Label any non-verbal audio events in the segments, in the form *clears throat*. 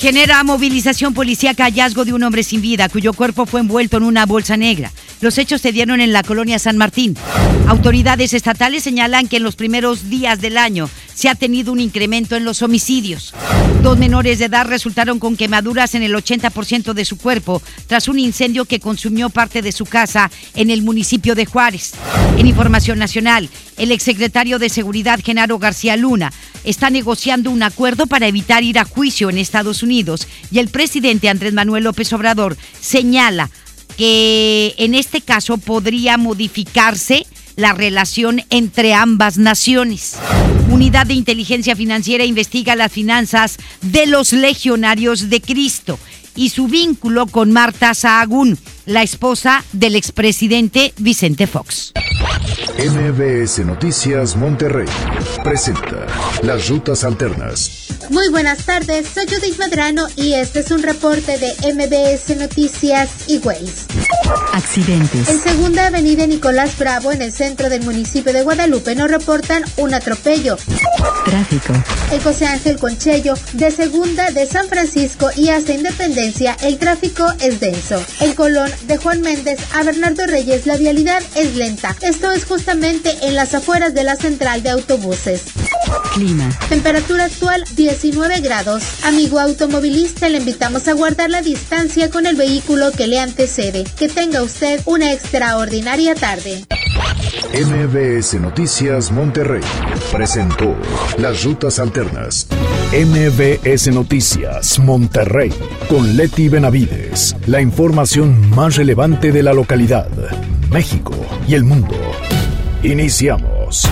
Genera movilización policíaca hallazgo de un hombre sin vida cuyo cuerpo fue envuelto en una bolsa negra. Los hechos se dieron en la colonia San Martín. Autoridades estatales señalan que en los primeros días del año se ha tenido un incremento en los homicidios. Dos menores de edad resultaron con quemaduras en el 80% de su cuerpo tras un incendio que consumió parte de su casa en el municipio de Juárez. En información nacional, el exsecretario de Seguridad Genaro García Luna está negociando un acuerdo para evitar ir a juicio en Estados Unidos y el presidente Andrés Manuel López Obrador señala que en este caso podría modificarse la relación entre ambas naciones. Unidad de Inteligencia Financiera investiga las finanzas de los legionarios de Cristo y su vínculo con Marta Sahagún, la esposa del expresidente Vicente Fox. MBS Noticias Monterrey presenta Las Rutas Alternas. Muy buenas tardes, soy Judith Medrano y este es un reporte de MBS Noticias y Ways. Accidentes. En Segunda Avenida Nicolás Bravo, en el centro del municipio de Guadalupe, nos reportan un atropello. Tráfico. En José Ángel Conchello, de Segunda de San Francisco y hasta Independencia, el tráfico es denso. En Colón, de Juan Méndez a Bernardo Reyes, la vialidad es lenta. Esto es justamente en las afueras de la central de autobuses. Clima. Temperatura actual 19 grados. Amigo automovilista, le invitamos a guardar la distancia con el vehículo que le antecede. Que tenga usted una extraordinaria tarde. MBS Noticias Monterrey presentó Las Rutas Alternas. MBS Noticias Monterrey con Leti Benavides. La información más relevante de la localidad, México y el mundo. Iniciamos.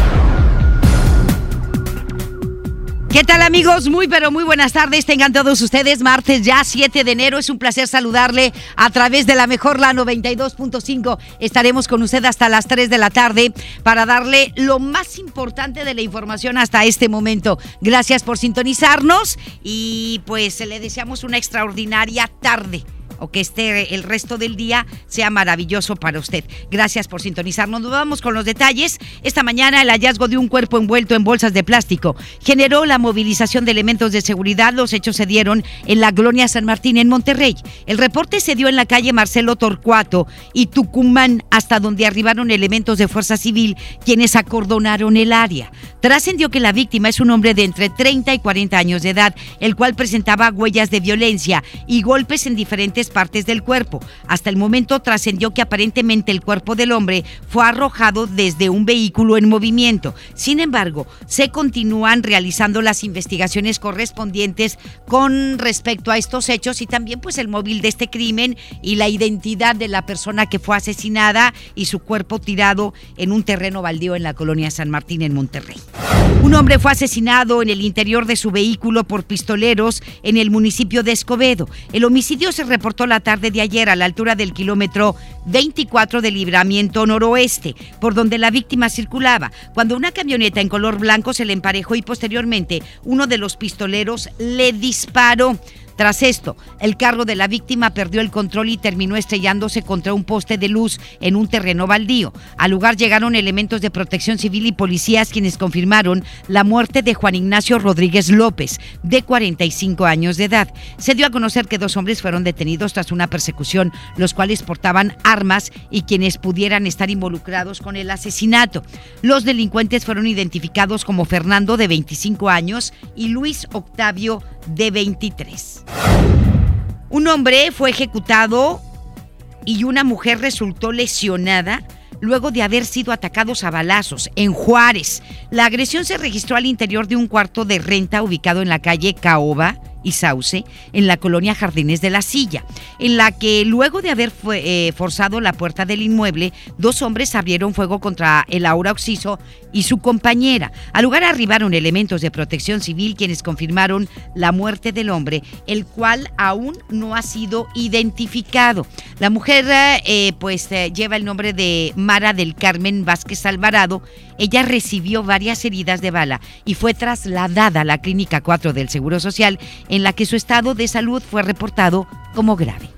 ¿Qué tal amigos? Muy pero muy buenas tardes. Tengan todos ustedes martes ya 7 de enero. Es un placer saludarle a través de la mejor la 92.5. Estaremos con usted hasta las 3 de la tarde para darle lo más importante de la información hasta este momento. Gracias por sintonizarnos y pues le deseamos una extraordinaria tarde o que este el resto del día sea maravilloso para usted. Gracias por sintonizarnos. Nos vamos con los detalles. Esta mañana el hallazgo de un cuerpo envuelto en bolsas de plástico generó la movilización de elementos de seguridad. Los hechos se dieron en la Gloria San Martín en Monterrey. El reporte se dio en la calle Marcelo Torcuato y Tucumán hasta donde arribaron elementos de fuerza civil quienes acordonaron el área. Trascendió que la víctima es un hombre de entre 30 y 40 años de edad, el cual presentaba huellas de violencia y golpes en diferentes partes del cuerpo. Hasta el momento trascendió que aparentemente el cuerpo del hombre fue arrojado desde un vehículo en movimiento. Sin embargo, se continúan realizando las investigaciones correspondientes con respecto a estos hechos y también pues el móvil de este crimen y la identidad de la persona que fue asesinada y su cuerpo tirado en un terreno baldío en la colonia San Martín en Monterrey. Un hombre fue asesinado en el interior de su vehículo por pistoleros en el municipio de Escobedo. El homicidio se reportó la tarde de ayer a la altura del kilómetro 24 del libramiento noroeste, por donde la víctima circulaba, cuando una camioneta en color blanco se le emparejó y posteriormente uno de los pistoleros le disparó. Tras esto, el carro de la víctima perdió el control y terminó estrellándose contra un poste de luz en un terreno baldío. Al lugar llegaron elementos de protección civil y policías quienes confirmaron la muerte de Juan Ignacio Rodríguez López, de 45 años de edad. Se dio a conocer que dos hombres fueron detenidos tras una persecución, los cuales portaban armas y quienes pudieran estar involucrados con el asesinato. Los delincuentes fueron identificados como Fernando, de 25 años, y Luis Octavio, de 23. Un hombre fue ejecutado y una mujer resultó lesionada luego de haber sido atacados a balazos en Juárez. La agresión se registró al interior de un cuarto de renta ubicado en la calle Caoba, y Sauce en la colonia Jardines de la Silla, en la que luego de haber eh, forzado la puerta del inmueble, dos hombres abrieron fuego contra el Aura Oxiso y su compañera. Al lugar arribaron elementos de protección civil quienes confirmaron la muerte del hombre, el cual aún no ha sido identificado. La mujer eh, pues eh, lleva el nombre de Mara del Carmen Vázquez Alvarado. Ella recibió varias heridas de bala y fue trasladada a la Clínica 4 del Seguro Social en la que su estado de salud fue reportado como grave.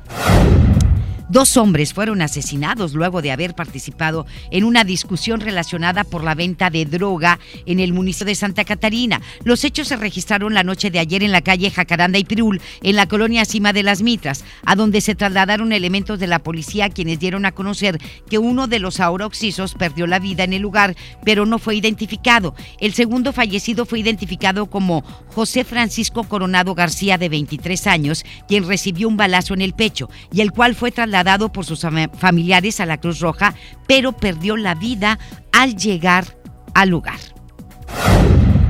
Dos hombres fueron asesinados luego de haber participado en una discusión relacionada por la venta de droga en el municipio de Santa Catarina. Los hechos se registraron la noche de ayer en la calle Jacaranda y Pirul, en la colonia Cima de las Mitras, a donde se trasladaron elementos de la policía quienes dieron a conocer que uno de los auroxisos perdió la vida en el lugar, pero no fue identificado. El segundo fallecido fue identificado como José Francisco Coronado García, de 23 años, quien recibió un balazo en el pecho y el cual fue trasladado dado por sus familiares a la Cruz Roja, pero perdió la vida al llegar al lugar.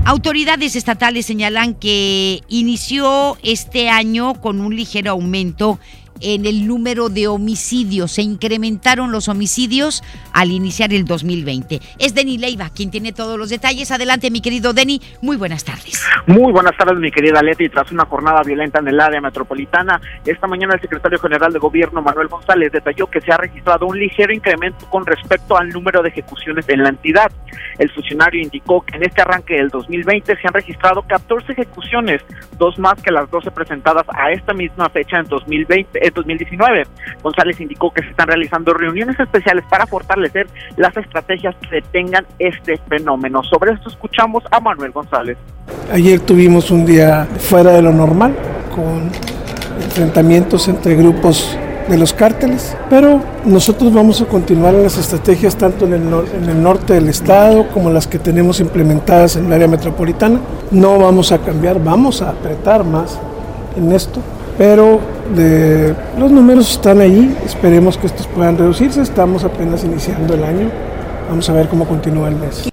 Autoridades estatales señalan que inició este año con un ligero aumento en el número de homicidios. Se incrementaron los homicidios al iniciar el 2020. Es Denny Leiva quien tiene todos los detalles. Adelante, mi querido Denny. Muy buenas tardes. Muy buenas tardes, mi querida Leti. Tras una jornada violenta en el área metropolitana, esta mañana el secretario general de Gobierno, Manuel González, detalló que se ha registrado un ligero incremento con respecto al número de ejecuciones en la entidad. El funcionario indicó que en este arranque del 2020 se han registrado 14 ejecuciones, dos más que las 12 presentadas a esta misma fecha en 2020 2019. González indicó que se están realizando reuniones especiales para fortalecer las estrategias que detengan este fenómeno. Sobre esto escuchamos a Manuel González. Ayer tuvimos un día fuera de lo normal, con enfrentamientos entre grupos de los cárteles, pero nosotros vamos a continuar en las estrategias tanto en el, en el, norte del estado como las que tenemos implementadas en el área metropolitana. No vamos a cambiar, vamos a apretar más en esto pero de, los números están ahí, esperemos que estos puedan reducirse, estamos apenas iniciando el año, vamos a ver cómo continúa el mes.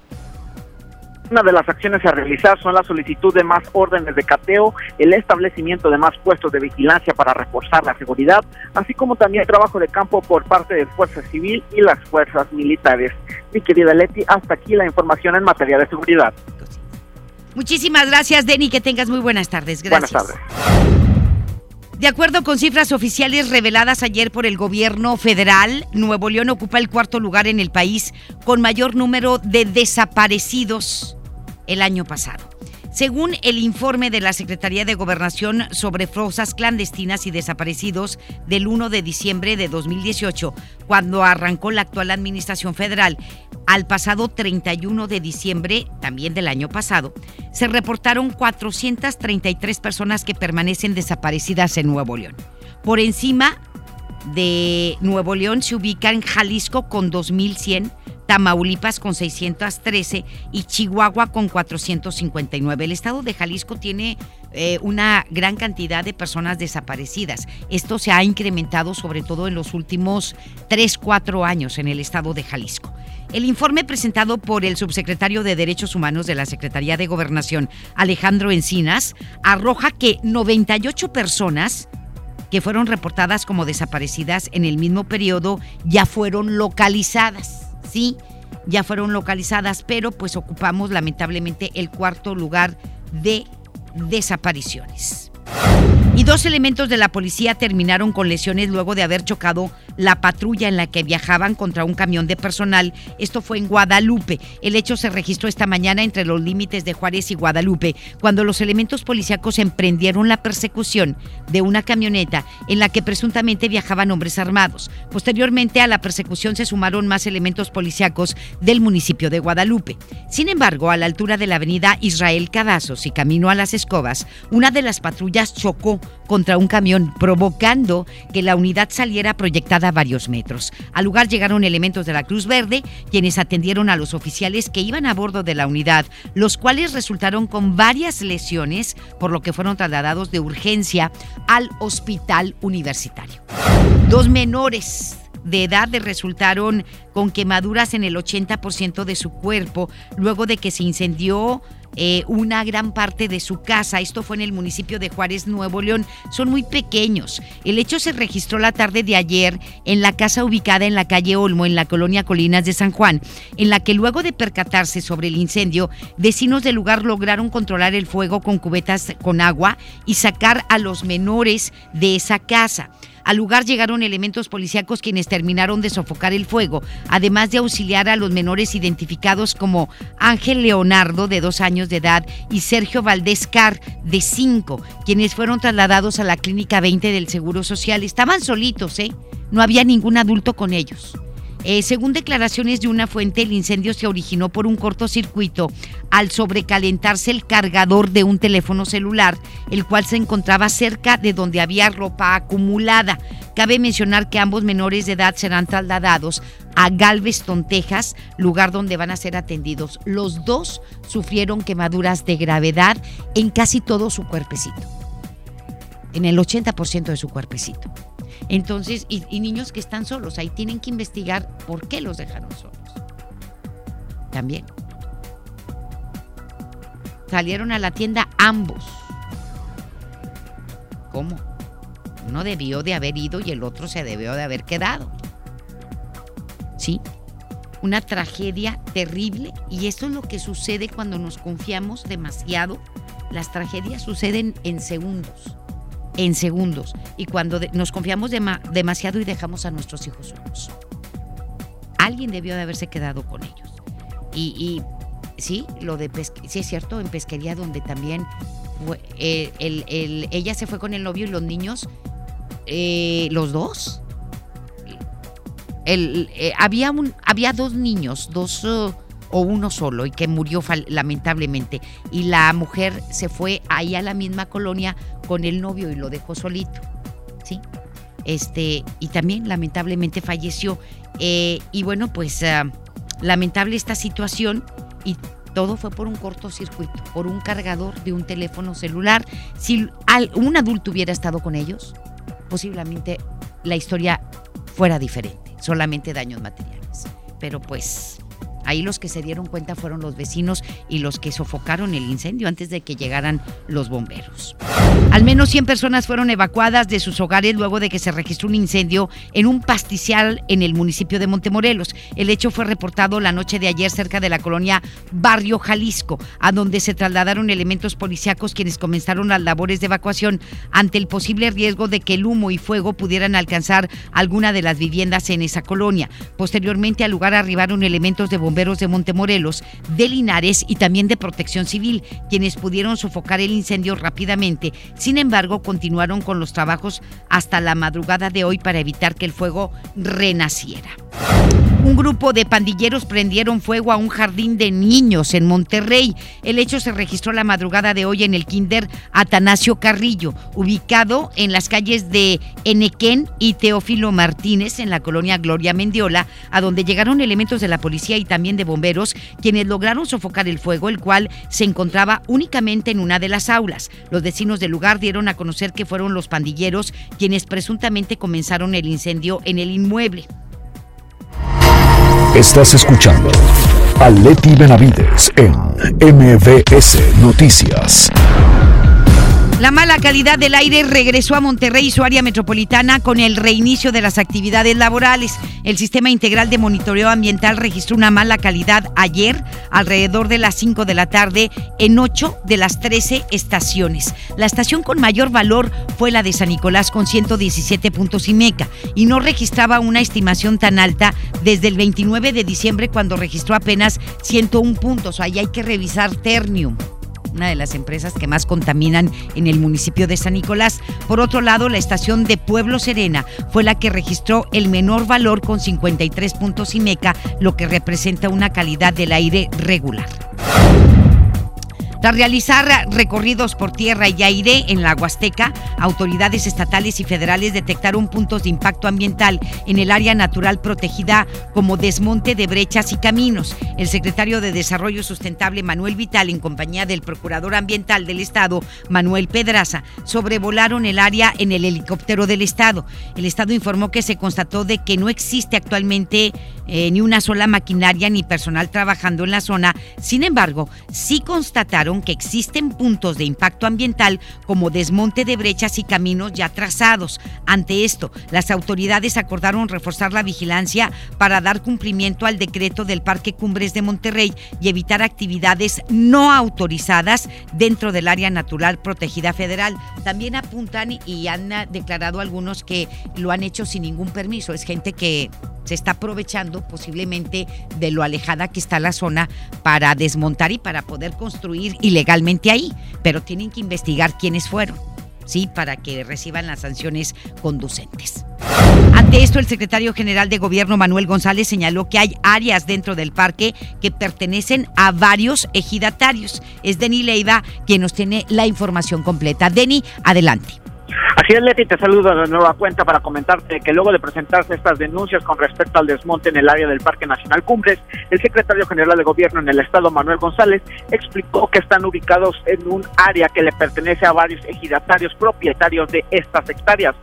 Una de las acciones a realizar son la solicitud de más órdenes de cateo, el establecimiento de más puestos de vigilancia para reforzar la seguridad, así como también trabajo de campo por parte de Fuerza Civil y las fuerzas militares. Mi querida Leti, hasta aquí la información en materia de seguridad. Muchísimas gracias, Denny, que tengas muy buenas tardes. Gracias. Buenas tardes. De acuerdo con cifras oficiales reveladas ayer por el gobierno federal, Nuevo León ocupa el cuarto lugar en el país con mayor número de desaparecidos el año pasado. Según el informe de la Secretaría de Gobernación sobre fosas clandestinas y desaparecidos del 1 de diciembre de 2018, cuando arrancó la actual administración federal, al pasado 31 de diciembre, también del año pasado, se reportaron 433 personas que permanecen desaparecidas en Nuevo León. Por encima de Nuevo León se ubican Jalisco con 2.100, Tamaulipas con 613 y Chihuahua con 459. El estado de Jalisco tiene eh, una gran cantidad de personas desaparecidas. Esto se ha incrementado sobre todo en los últimos 3, 4 años en el estado de Jalisco. El informe presentado por el subsecretario de Derechos Humanos de la Secretaría de Gobernación, Alejandro Encinas, arroja que 98 personas que fueron reportadas como desaparecidas en el mismo periodo ya fueron localizadas sí, ya fueron localizadas, pero pues ocupamos lamentablemente el cuarto lugar de desapariciones. Y dos elementos de la policía terminaron con lesiones luego de haber chocado la patrulla en la que viajaban contra un camión de personal. Esto fue en Guadalupe. El hecho se registró esta mañana entre los límites de Juárez y Guadalupe, cuando los elementos policíacos emprendieron la persecución de una camioneta en la que presuntamente viajaban hombres armados. Posteriormente a la persecución se sumaron más elementos policíacos del municipio de Guadalupe. Sin embargo, a la altura de la avenida Israel Cavazos y camino a las Escobas, una de las patrullas chocó contra un camión, provocando que la unidad saliera proyectada a varios metros. Al lugar llegaron elementos de la Cruz Verde, quienes atendieron a los oficiales que iban a bordo de la unidad, los cuales resultaron con varias lesiones, por lo que fueron trasladados de urgencia al hospital universitario. Dos menores de edad resultaron con quemaduras en el 80% de su cuerpo luego de que se incendió eh, una gran parte de su casa. Esto fue en el municipio de Juárez, Nuevo León. Son muy pequeños. El hecho se registró la tarde de ayer en la casa ubicada en la calle Olmo, en la colonia Colinas de San Juan, en la que luego de percatarse sobre el incendio, vecinos del lugar lograron controlar el fuego con cubetas con agua y sacar a los menores de esa casa. Al lugar llegaron elementos policíacos quienes terminaron de sofocar el fuego, además de auxiliar a los menores identificados como Ángel Leonardo, de dos años de edad, y Sergio Valdés Car, de cinco, quienes fueron trasladados a la Clínica 20 del Seguro Social. Estaban solitos, ¿eh? No había ningún adulto con ellos. Eh, según declaraciones de una fuente, el incendio se originó por un cortocircuito al sobrecalentarse el cargador de un teléfono celular, el cual se encontraba cerca de donde había ropa acumulada. Cabe mencionar que ambos menores de edad serán trasladados a Galveston, Texas, lugar donde van a ser atendidos. Los dos sufrieron quemaduras de gravedad en casi todo su cuerpecito, en el 80% de su cuerpecito. Entonces, y, niños que están solos, ahí tienen que investigar por qué los dejaron solos. También. Salieron a la tienda ambos. ¿Cómo? Uno debió de haber ido y el otro se debió de haber quedado. ¿Sí? Una tragedia terrible y eso es lo que sucede cuando nos confiamos demasiado. Las tragedias suceden en segundos en segundos y cuando nos confiamos demasiado y dejamos a nuestros hijos solos. Alguien debió de haberse quedado con ellos. Y, sí, lo de sí es cierto, en pesquería donde también eh, ella se fue con el novio y los niños, eh, los dos. Eh, había, un, había dos niños, dos o uno solo y que murió lamentablemente. Y la mujer se fue ahí a la misma colonia con el novio y lo dejó solito. ¿Sí? Este, y también lamentablemente falleció. Eh, y bueno, pues ah, lamentable esta situación y todo fue por un cortocircuito, por un cargador de un teléfono celular. Si un adulto hubiera estado con ellos, posiblemente la historia fuera diferente, solamente daños materiales. Pero pues Ahí los que se dieron cuenta fueron los vecinos y los que sofocaron el incendio antes de que llegaran los bomberos. Al menos 100 personas fueron evacuadas de sus hogares luego de que se registró un incendio en un pasticial en el municipio de Montemorelos. El hecho fue reportado la noche de ayer cerca de la colonia Barrio Jalisco, a donde se trasladaron elementos policíacos quienes comenzaron las labores de evacuación ante el posible riesgo de que el humo y fuego pudieran alcanzar alguna de las viviendas en esa colonia. Posteriormente al lugar arribaron elementos de bomberos de Montemorelos, de Linares y también de Protección Civil, quienes pudieron sofocar el incendio rápidamente. Sin embargo, continuaron con los trabajos hasta la madrugada de hoy para evitar que el fuego renaciera. Un grupo de pandilleros prendieron fuego a un jardín de niños en Monterrey. El hecho se registró la madrugada de hoy en el Kinder Atanasio Carrillo, ubicado en las calles de Enequén y Teófilo Martínez, en la colonia Gloria Mendiola, a donde llegaron elementos de la policía y también de bomberos, quienes lograron sofocar el fuego, el cual se encontraba únicamente en una de las aulas. Los vecinos del lugar dieron a conocer que fueron los pandilleros quienes presuntamente comenzaron el incendio en el inmueble. Estás escuchando a Leti Benavides en MBS Noticias. La mala calidad del aire regresó a Monterrey y su área metropolitana con el reinicio de las actividades laborales. El Sistema Integral de Monitoreo Ambiental registró una mala calidad ayer alrededor de las 5 de la tarde en 8 de las 13 estaciones. La estación con mayor valor fue la de San Nicolás con 117 puntos y meca y no registraba una estimación tan alta desde el 29 de diciembre cuando registró apenas 101 puntos. Ahí hay que revisar Ternium una de las empresas que más contaminan en el municipio de San Nicolás. Por otro lado, la estación de Pueblo Serena fue la que registró el menor valor con 53 puntos y meca, lo que representa una calidad del aire regular. Tras realizar recorridos por tierra y aire en la Huasteca, autoridades estatales y federales detectaron puntos de impacto ambiental en el área natural protegida como desmonte de brechas y caminos. El secretario de Desarrollo Sustentable Manuel Vital, en compañía del Procurador Ambiental del Estado, Manuel Pedraza, sobrevolaron el área en el helicóptero del Estado. El Estado informó que se constató de que no existe actualmente eh, ni una sola maquinaria ni personal trabajando en la zona. Sin embargo, sí constataron que existen puntos de impacto ambiental como desmonte de brechas y caminos ya trazados. Ante esto, las autoridades acordaron reforzar la vigilancia para dar cumplimiento al decreto del Parque Cumbres de Monterrey y evitar actividades no autorizadas dentro del área natural protegida federal. También apuntan y han declarado algunos que lo han hecho sin ningún permiso. Es gente que se está aprovechando posiblemente de lo alejada que está la zona para desmontar y para poder construir ilegalmente ahí, pero tienen que investigar quiénes fueron. ¿sí? Para que reciban las sanciones conducentes. Ante esto, el secretario general de Gobierno, Manuel González, señaló que hay áreas dentro del parque que pertenecen a varios ejidatarios. Es Deni Leiva quien nos tiene la información completa. Deni, adelante. Así es, Leti, te saludo de nueva cuenta para comentarte que luego de presentarse estas denuncias con respecto al desmonte en el área del Parque Nacional Cumbres, el secretario general de Gobierno en el Estado, Manuel González, explicó que están ubicados en un área que le pertenece a varios ejidatarios propietarios de estas hectáreas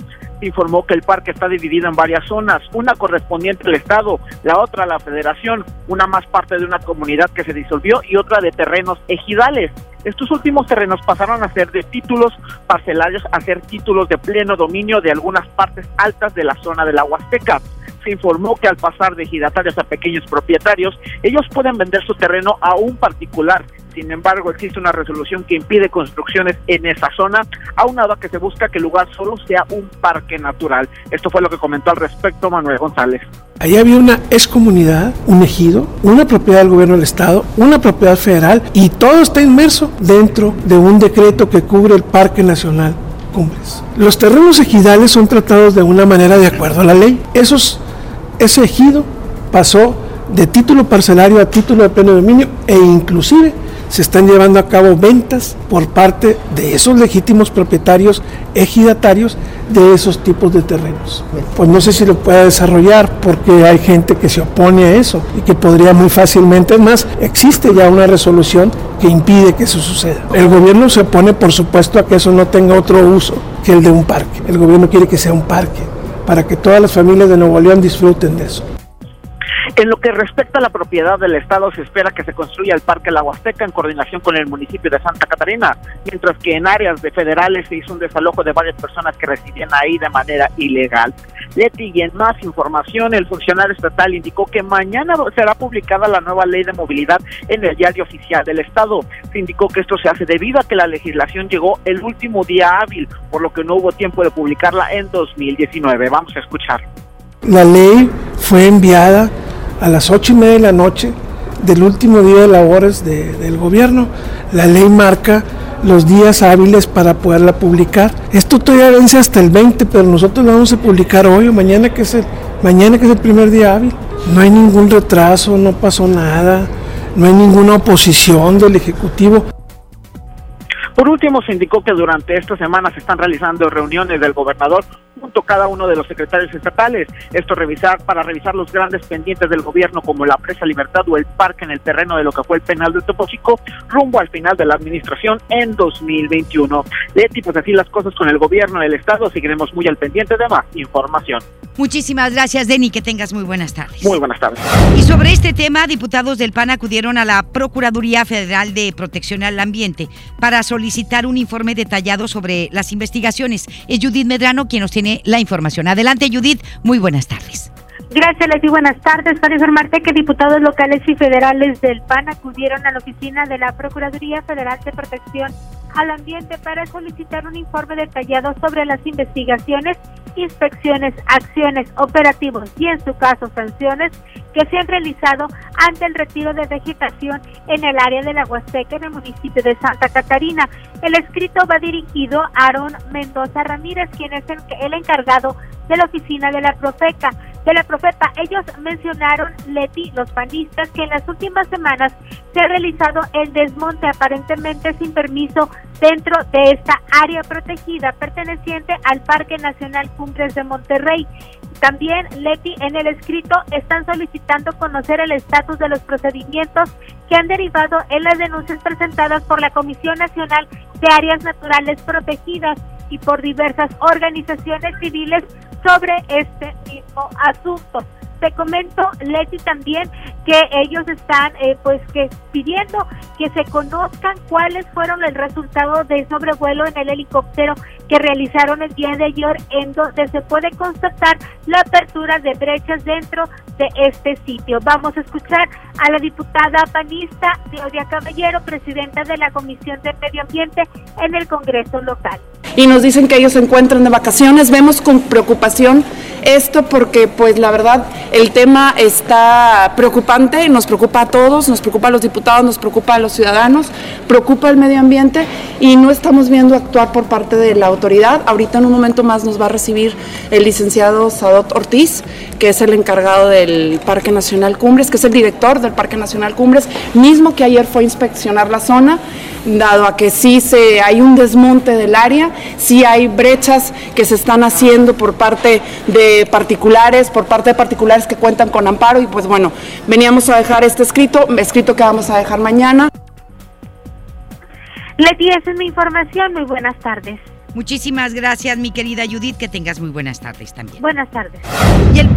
informó que el parque está dividido en varias zonas, una correspondiente al Estado, la otra a la Federación, una más parte de una comunidad que se disolvió y otra de terrenos ejidales. Estos últimos terrenos pasaron a ser de títulos parcelarios a ser títulos de pleno dominio de algunas partes altas de la zona de la Huasteca se informó que al pasar de ejidatarios a pequeños propietarios, ellos pueden vender su terreno a un particular sin embargo, existe una resolución que impide construcciones en esa zona, aunado a que se busca que el lugar solo sea un parque natural. Esto fue lo que comentó al respecto Manuel González. Ahí había una excomunidad, un ejido, una propiedad del gobierno del estado, una propiedad federal y todo está inmerso dentro de un decreto que cubre el Parque Nacional Cumbres. Los terrenos ejidales son tratados de una manera de acuerdo a la ley. Esos, ese ejido pasó de título parcelario a título de pleno dominio e inclusive se están llevando a cabo ventas por parte de esos legítimos propietarios ejidatarios de esos tipos de terrenos. Pues no sé si lo pueda desarrollar porque hay gente que se opone a eso y que podría muy fácilmente, es más, existe ya una resolución que impide que eso suceda. El gobierno se opone, por supuesto, a que eso no tenga otro uso que el de un parque. El gobierno quiere que sea un parque para que todas las familias de Nuevo León disfruten de eso. En lo que respecta a la propiedad del Estado, se espera que se construya el Parque La Huasteca en coordinación con el municipio de Santa Catarina, mientras que en áreas de federales se hizo un desalojo de varias personas que residían ahí de manera ilegal. Leti, y en más información, el funcionario estatal indicó que mañana será publicada la nueva ley de movilidad en el diario oficial del Estado. Se indicó que esto se hace debido a que la legislación llegó el último día hábil, por lo que no hubo tiempo de publicarla en 2019. Vamos a escuchar. La ley fue enviada a las ocho y media de la noche del último día de labores del gobierno. La ley marca los días hábiles para poderla publicar. Esto todavía vence hasta el 20, pero nosotros la vamos a publicar hoy o mañana que es el, mañana que es el primer día hábil. No hay ningún retraso, no pasó nada, no hay ninguna oposición del Ejecutivo. Por último, se indicó que durante esta semana se están realizando reuniones del gobernador junto a cada uno de los secretarios estatales. Esto revisar para revisar los grandes pendientes del gobierno como la presa Libertad o el parque en el terreno de lo que fue el penal de Topo Chico rumbo al final de la administración en 2021. Leti, pues así las cosas con el gobierno del estado. Seguiremos muy al pendiente de más información. Muchísimas gracias, Denny. Que tengas muy buenas tardes. Muy buenas tardes. Y sobre este tema, diputados del PAN acudieron a la Procuraduría Federal de Protección al Ambiente para solicitar un informe detallado sobre las investigaciones. Es Judith Medrano quien nos tiene la información. Adelante, Judith. Muy buenas tardes. Gracias, Leslie. Buenas tardes. Para informarte que diputados locales y federales del PAN acudieron a la oficina de la Procuraduría Federal de Protección al Ambiente para solicitar un informe detallado sobre las investigaciones, inspecciones, acciones, operativos y, en su caso, sanciones que se han realizado ante el retiro de vegetación en el área de la Huasteca en el municipio de Santa Catarina. El escrito va dirigido a Aaron Mendoza Ramírez, quien es el encargado de la oficina de la Profeca de la Profeta. Ellos mencionaron, Leti, los panistas, que en las últimas semanas se ha realizado el desmonte aparentemente sin permiso dentro de esta área protegida perteneciente al Parque Nacional Cumbres de Monterrey. También, Leti, en el escrito están solicitando conocer el estatus de los procedimientos que han derivado en las denuncias presentadas por la Comisión Nacional de Áreas Naturales Protegidas y por diversas organizaciones civiles sobre este mismo asunto. Te comento, Leti, también que ellos están eh, pues que pidiendo que se conozcan cuáles fueron el resultado del sobrevuelo en el helicóptero que realizaron el día de ayer en donde se puede constatar la apertura de brechas dentro de este sitio. Vamos a escuchar a la diputada panista Claudia Caballero, presidenta de la Comisión de Medio Ambiente en el Congreso local y nos dicen que ellos se encuentran de vacaciones. Vemos con preocupación esto porque pues la verdad el tema está preocupante, nos preocupa a todos, nos preocupa a los diputados, nos preocupa a los ciudadanos, preocupa el medio ambiente y no estamos viendo actuar por parte de la autoridad. Ahorita en un momento más nos va a recibir el licenciado Sadot Ortiz, que es el encargado del Parque Nacional Cumbres, que es el director del Parque Nacional Cumbres, mismo que ayer fue a inspeccionar la zona, dado a que sí se, hay un desmonte del área sí hay brechas que se están haciendo por parte de particulares, por parte de particulares que cuentan con amparo y pues bueno, veníamos a dejar este escrito, escrito que vamos a dejar mañana. Leti, esa es mi información. Muy buenas tardes. Muchísimas gracias, mi querida Judith. Que tengas muy buenas tardes también. Buenas tardes. Y el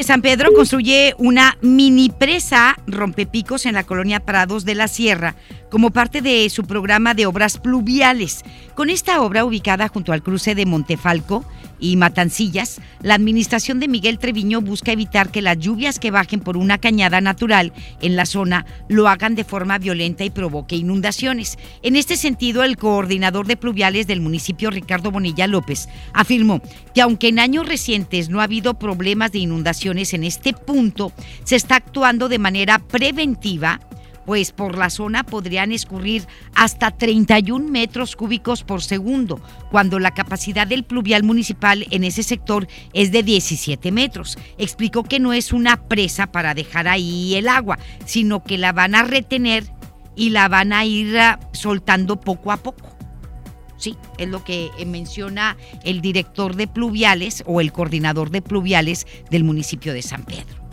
San Pedro construye una mini presa rompepicos en la colonia Prados de la Sierra como parte de su programa de obras pluviales. Con esta obra ubicada junto al cruce de Montefalco y Matancillas, la administración de Miguel Treviño busca evitar que las lluvias que bajen por una cañada natural en la zona lo hagan de forma violenta y provoque inundaciones. En este sentido, el coordinador de pluviales del municipio, Ricardo Bonilla López, afirmó que aunque en años recientes no ha habido problemas de inundaciones en este punto, se está actuando de manera preventiva pues por la zona podrían escurrir hasta 31 metros cúbicos por segundo, cuando la capacidad del pluvial municipal en ese sector es de 17 metros. Explicó que no es una presa para dejar ahí el agua, sino que la van a retener y la van a ir ah, soltando poco a poco. Sí, es lo que eh, menciona el director de pluviales o el coordinador de pluviales del municipio de San Pedro.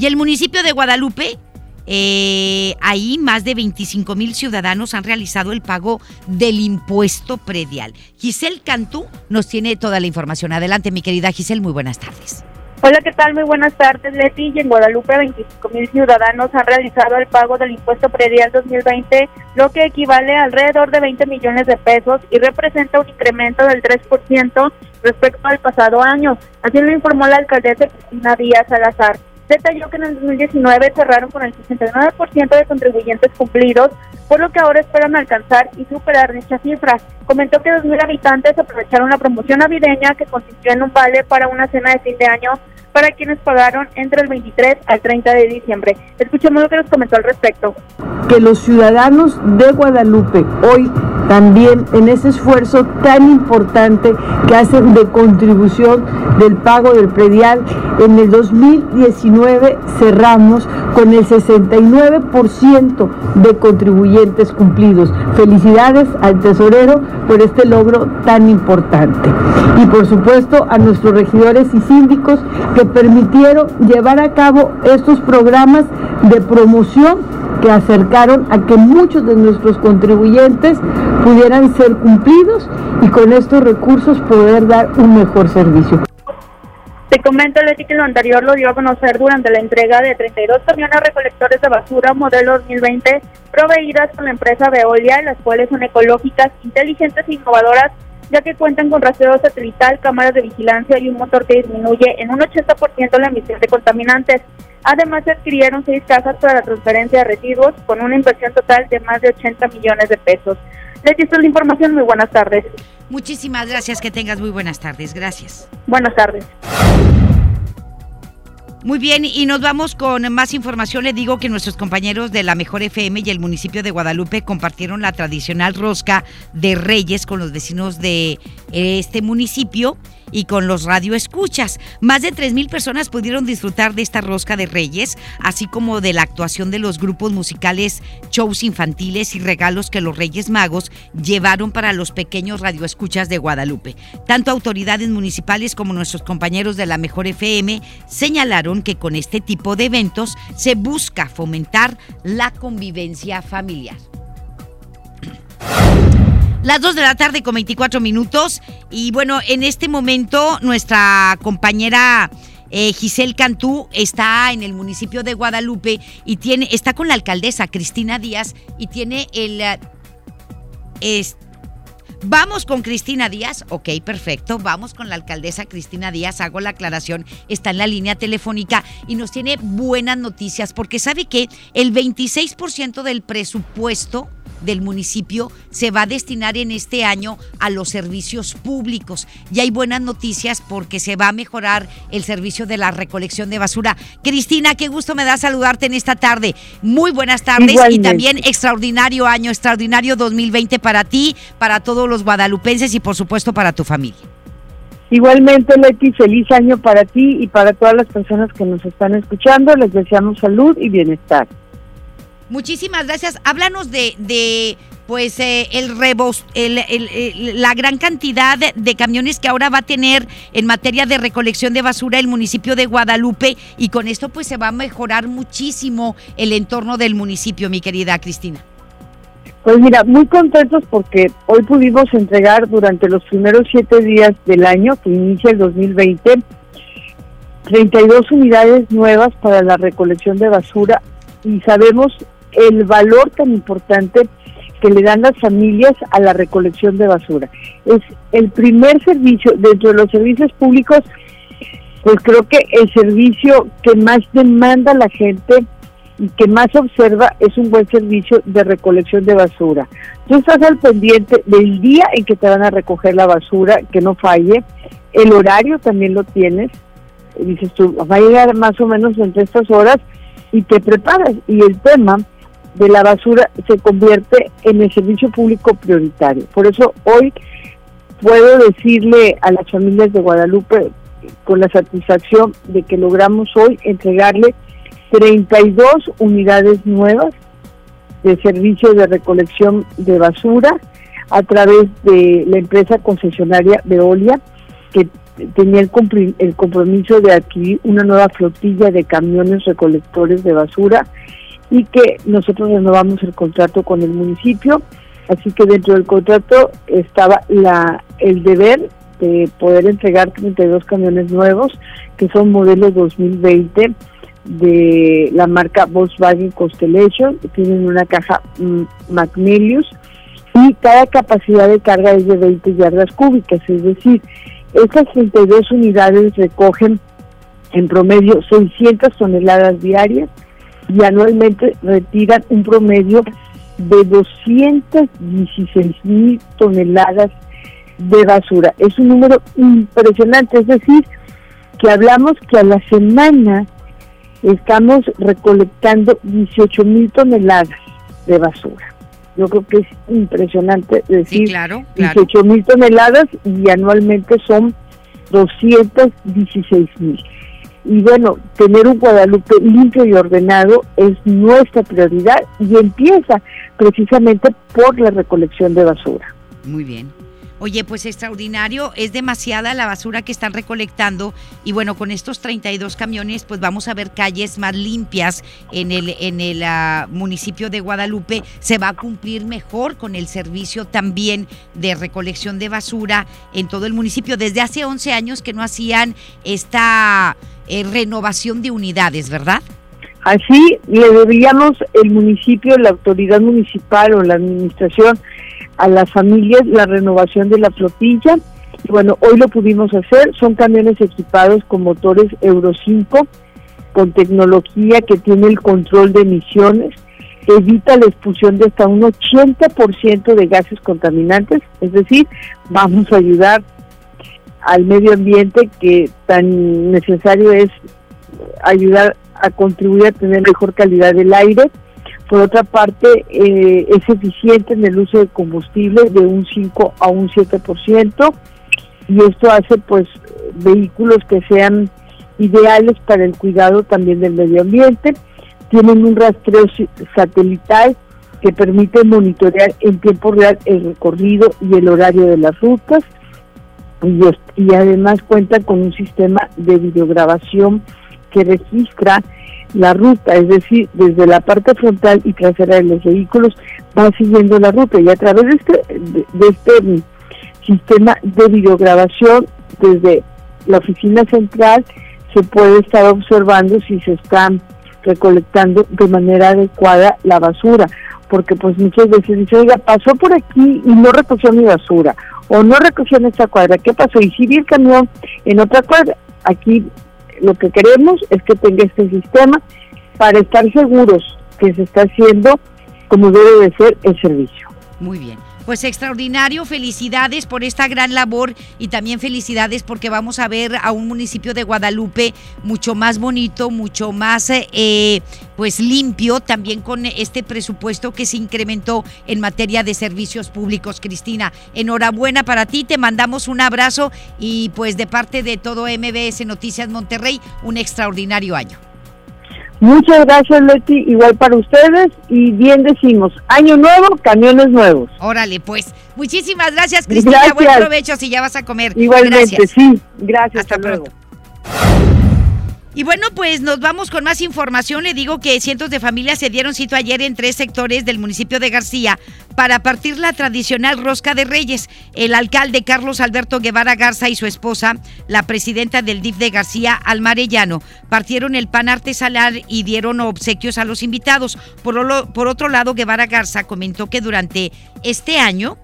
Y el municipio de Guadalupe eh, ahí más de 25 mil ciudadanos han realizado el pago del impuesto predial. Giselle Cantú nos tiene toda la información. Adelante, mi querida Giselle, muy buenas tardes. Hola, ¿qué tal? Muy buenas tardes, Leti. Y en Guadalupe, 25 mil ciudadanos han realizado el pago del impuesto predial 2020, lo que equivale a alrededor de 20 millones de pesos y representa un incremento del 3% respecto al pasado año. Así lo informó la alcaldesa Cristina Díaz Salazar detalló que en el 2019 cerraron con el 69% de contribuyentes cumplidos, por lo que ahora esperan alcanzar y superar dicha cifra. Comentó que 2.000 habitantes aprovecharon la promoción navideña que consistió en un vale para una cena de fin de año para quienes pagaron entre el 23 al 30 de diciembre. Escuchemos lo que nos comentó al respecto. Que los ciudadanos de Guadalupe hoy también en ese esfuerzo tan importante que hacen de contribución del pago del predial, en el 2019 cerramos con el 69% de contribuyentes cumplidos. Felicidades al tesorero por este logro tan importante. Y por supuesto a nuestros regidores y síndicos que permitieron llevar a cabo estos programas de promoción que acercaron a que muchos de nuestros contribuyentes pudieran ser cumplidos y con estos recursos poder dar un mejor servicio. Te comento, Leti, que lo anterior lo dio a conocer durante la entrega de 32 camiones recolectores de basura modelo 2020 proveídas por la empresa Veolia, las cuales son ecológicas, inteligentes e innovadoras, ya que cuentan con rastreo satelital, cámaras de vigilancia y un motor que disminuye en un 80% la emisión de contaminantes. Además, se adquirieron seis cajas para la transferencia de residuos con una inversión total de más de 80 millones de pesos. Les la información. Muy buenas tardes. Muchísimas gracias. Que tengas muy buenas tardes. Gracias. Buenas tardes. Muy bien, y nos vamos con más información. Le digo que nuestros compañeros de la Mejor FM y el municipio de Guadalupe compartieron la tradicional rosca de Reyes con los vecinos de este municipio y con los radioescuchas. Más de 3.000 personas pudieron disfrutar de esta rosca de Reyes, así como de la actuación de los grupos musicales, shows infantiles y regalos que los Reyes Magos llevaron para los pequeños radioescuchas de Guadalupe. Tanto autoridades municipales como nuestros compañeros de la Mejor FM señalaron que con este tipo de eventos se busca fomentar la convivencia familiar. Las 2 de la tarde con 24 minutos. Y bueno, en este momento nuestra compañera Eh, Giselle Cantú está en el municipio de Guadalupe y tiene, está con la alcaldesa Cristina Díaz y tiene el... eh, es- Vamos con Cristina Díaz. Ok, perfecto. Vamos con la alcaldesa Cristina Díaz. Hago la aclaración. Está en la línea telefónica y nos tiene buenas noticias porque sabe que el 26% del presupuesto del municipio se va a destinar en este año a los servicios públicos. Y hay buenas noticias porque se va a mejorar el servicio de la recolección de basura. Cristina, qué gusto me da saludarte en esta tarde. Muy buenas tardes Igualmente. y también extraordinario año, extraordinario 2020 para ti, para todos los guadalupenses y por supuesto para tu familia. Igualmente, Leti, feliz año para ti y para todas las personas que nos están escuchando. Les deseamos salud y bienestar. Muchísimas gracias. Háblanos de, de pues eh, el rebos, el- la gran cantidad de, de camiones que ahora va a tener en materia de recolección de basura el municipio de Guadalupe y con esto pues se va a mejorar muchísimo el entorno del municipio, mi querida Cristina. Pues mira, muy contentos porque hoy pudimos entregar durante los primeros siete días del año, que inicia el 2020, 32 unidades nuevas para la recolección de basura y sabemos el valor tan importante que le dan las familias a la recolección de basura. Es el primer servicio dentro de los servicios públicos, pues creo que el servicio que más demanda la gente y que más observa es un buen servicio de recolección de basura. Tú estás al pendiente del día en que te van a recoger la basura, que no falle, el horario también lo tienes, dices tú, va a llegar más o menos entre estas horas y te preparas. Y el tema de la basura se convierte en el servicio público prioritario. Por eso hoy puedo decirle a las familias de Guadalupe con la satisfacción de que logramos hoy entregarle 32 unidades nuevas de servicio de recolección de basura a través de la empresa concesionaria Veolia, que tenía el, el compromiso de adquirir una nueva flotilla de camiones recolectores de basura y que nosotros renovamos el contrato con el municipio. Así que dentro del contrato estaba la el deber de poder entregar 32 camiones nuevos, que son modelos 2020 de la marca Volkswagen Constellation, tienen una caja mm, Magnelius y cada capacidad de carga es de 20 yardas cúbicas, es decir, estas 32 unidades recogen en promedio 600 toneladas diarias y anualmente retiran un promedio de 216 mil toneladas de basura. Es un número impresionante, es decir, que hablamos que a la semana estamos recolectando 18 mil toneladas de basura. Yo creo que es impresionante decir claro, claro. 18 mil toneladas y anualmente son 216 mil. Y bueno, tener un Guadalupe limpio y ordenado es nuestra prioridad y empieza precisamente por la recolección de basura. Muy bien. Oye, pues extraordinario, es demasiada la basura que están recolectando y bueno, con estos 32 camiones pues vamos a ver calles más limpias en el en el ah, municipio de Guadalupe, se va a cumplir mejor con el servicio también de recolección de basura en todo el municipio. Desde hace 11 años que no hacían esta eh, renovación de unidades, ¿verdad? Así le deberíamos el municipio, la autoridad municipal o la administración a las familias la renovación de la flotilla. Y bueno, hoy lo pudimos hacer. Son camiones equipados con motores Euro 5, con tecnología que tiene el control de emisiones, evita la expulsión de hasta un 80% de gases contaminantes. Es decir, vamos a ayudar al medio ambiente que tan necesario es ayudar a contribuir a tener mejor calidad del aire. Por otra parte, eh, es eficiente en el uso de combustible de un 5 a un 7% y esto hace pues vehículos que sean ideales para el cuidado también del medio ambiente. Tienen un rastreo satelital que permite monitorear en tiempo real el recorrido y el horario de las rutas y, además cuenta con un sistema de videograbación que registra la ruta, es decir, desde la parte frontal y trasera de los vehículos va siguiendo la ruta. Y a través de este, de, este sistema de videograbación desde la oficina central se puede estar observando si se está recolectando de manera adecuada la basura, porque pues muchas veces dice, oiga, pasó por aquí y no recogió mi basura, o no recogió en esta cuadra, ¿qué pasó? Y si vi el en otra cuadra, aquí lo que queremos es que tenga este sistema para estar seguros que se está haciendo como debe de ser el servicio. Muy bien. Pues extraordinario, felicidades por esta gran labor y también felicidades porque vamos a ver a un municipio de Guadalupe mucho más bonito, mucho más eh, pues limpio, también con este presupuesto que se incrementó en materia de servicios públicos. Cristina, enhorabuena para ti, te mandamos un abrazo y pues de parte de todo MBS Noticias Monterrey, un extraordinario año. Muchas gracias, Leti. Igual para ustedes. Y bien decimos, año nuevo, camiones nuevos. Órale, pues. Muchísimas gracias, Cristina. Buen provecho si ya vas a comer. Igualmente, gracias. sí. Gracias. Hasta, pronto. Y bueno, pues nos vamos con más información. Le digo que cientos de familias se dieron cita ayer en tres sectores del municipio de García para partir la tradicional rosca de Reyes. El alcalde Carlos Alberto Guevara Garza y su esposa, la presidenta del DIF de García, Almarellano, partieron el pan artesanal y dieron obsequios a los invitados. Por, por otro lado, Guevara Garza comentó que durante este año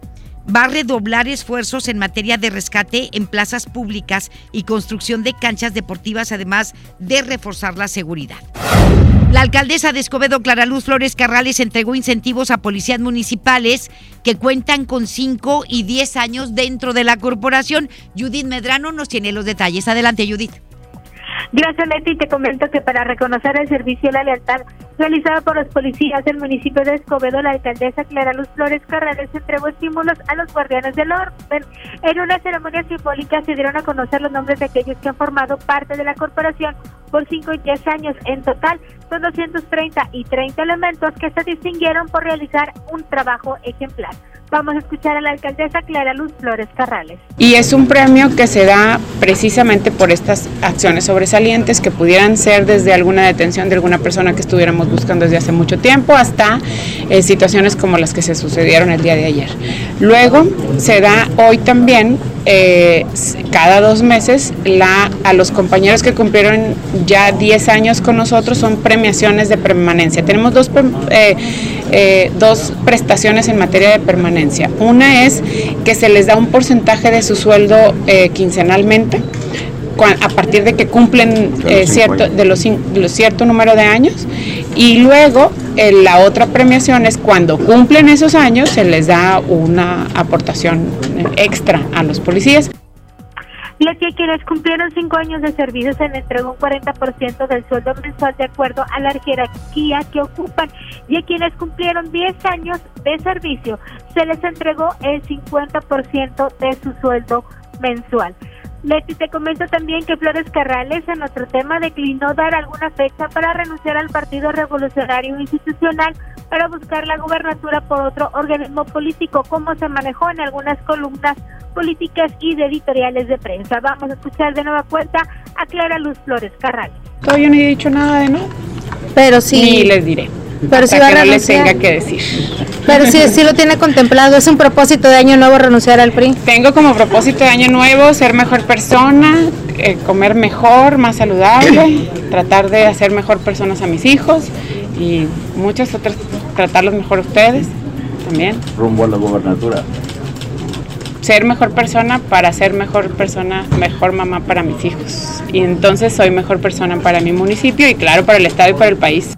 va a redoblar esfuerzos en materia de rescate en plazas públicas y construcción de canchas deportivas, además de reforzar la seguridad. La alcaldesa de Escobedo, Clara Luz Flores Carrales, entregó incentivos a policías municipales que cuentan con 5 y 10 años dentro de la corporación. Judith Medrano nos tiene los detalles. Adelante, Judith. Gracias, Leti. Te comento que para reconocer el servicio y la lealtad realizada por los policías del municipio de Escobedo, la alcaldesa Clara Luz Flores Carrales entregó estímulos a los guardianes del orden. En una ceremonia simbólica se dieron a conocer los nombres de aquellos que han formado parte de la corporación por 5 y 10 años. En total, son 230 y 30 elementos que se distinguieron por realizar un trabajo ejemplar. Vamos a escuchar a la alcaldesa Clara Luz Flores Carrales. Y es un premio que se da precisamente por estas acciones sobresalientes que pudieran ser desde alguna detención de alguna persona que estuviéramos buscando desde hace mucho tiempo hasta eh, situaciones como las que se sucedieron el día de ayer. Luego se da hoy también, eh, cada dos meses, la, a los compañeros que cumplieron ya 10 años con nosotros son premiaciones de permanencia. Tenemos dos, eh, dos prestaciones en materia de permanencia una es que se les da un porcentaje de su sueldo eh, quincenalmente a partir de que cumplen eh, cierto, de los, cierto número de años y luego eh, la otra premiación es cuando cumplen esos años se les da una aportación extra a los policías. Los que quienes cumplieron cinco años de servicio se les entregó un 40% del sueldo mensual de acuerdo a la jerarquía que ocupan y a quienes cumplieron 10 años de servicio se les entregó el 50% de su sueldo mensual. Leti, te comento también que Flores Carrales en otro tema declinó dar alguna fecha para renunciar al Partido Revolucionario Institucional para buscar la gubernatura por otro organismo político, como se manejó en algunas columnas políticas y de editoriales de prensa. Vamos a escuchar de nueva cuenta a Clara Luz Flores Carrales. Todavía no he dicho nada de no. Pero sí. Ni les diré. Pero si va a les tenga que decir. Pero sí, sí lo tiene contemplado. Es un propósito de año nuevo renunciar al PRI. Tengo como propósito de año nuevo ser mejor persona, eh, comer mejor, más saludable, *coughs* tratar de hacer mejor personas a mis hijos y muchas otras, tratarlos mejor a ustedes también. Rumbo a la gobernatura. Ser mejor persona para ser mejor persona, mejor mamá para mis hijos. Y entonces soy mejor persona para mi municipio y claro, para el Estado y para el país.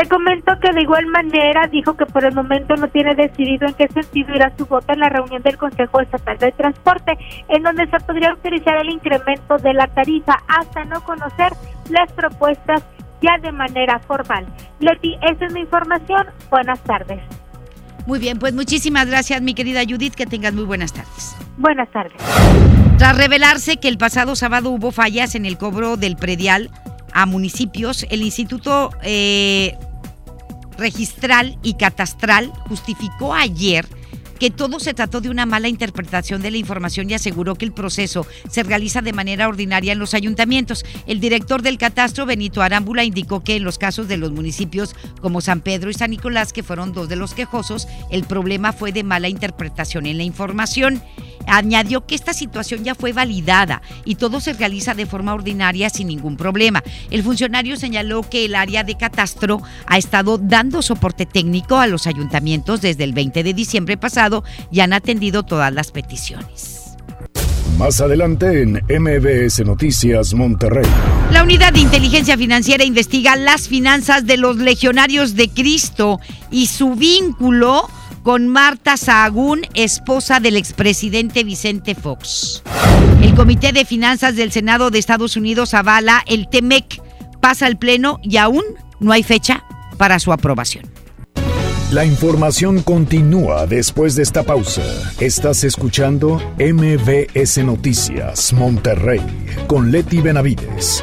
Te comento que de igual manera dijo que por el momento no tiene decidido en qué sentido irá su voto en la reunión del Consejo Estatal de Transporte, en donde se podría utilizar el incremento de la tarifa hasta no conocer las propuestas ya de manera formal. Leti, esa es mi información. Buenas tardes. Muy bien, pues muchísimas gracias, mi querida Judith. Que tengas muy buenas tardes. Buenas tardes. Tras revelarse que el pasado sábado hubo fallas en el cobro del predial a municipios, el Instituto eh, Registral y Catastral justificó ayer que todo se trató de una mala interpretación de la información y aseguró que el proceso se realiza de manera ordinaria en los ayuntamientos. El director del catastro, Benito Arámbula, indicó que en los casos de los municipios como San Pedro y San Nicolás, que fueron dos de los quejosos, el problema fue de mala interpretación en la información. Añadió que esta situación ya fue validada y todo se realiza de forma ordinaria sin ningún problema. El funcionario señaló que el área de catastro ha estado dando soporte técnico a los ayuntamientos desde el 20 de diciembre pasado y han atendido todas las peticiones. Más adelante en MBS Noticias Monterrey. La unidad de inteligencia financiera investiga las finanzas de los legionarios de Cristo y su vínculo con Marta Sahagún, esposa del expresidente Vicente Fox. El Comité de Finanzas del Senado de Estados Unidos avala el TEMEC, pasa al Pleno y aún no hay fecha para su aprobación. La información continúa después de esta pausa. Estás escuchando MBS Noticias Monterrey con Leti Benavides.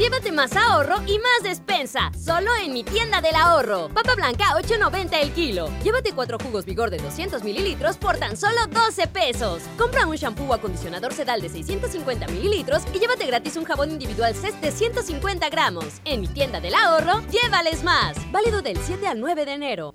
Llévate más ahorro y más despensa, solo en mi tienda del ahorro. Papa blanca 8.90 el kilo. Llévate cuatro jugos vigor de 200 mililitros por tan solo 12 pesos. Compra un shampoo o acondicionador sedal de 650 mililitros y llévate gratis un jabón individual CES de 150 gramos. En mi tienda del ahorro, llévales más. Válido del 7 al 9 de enero.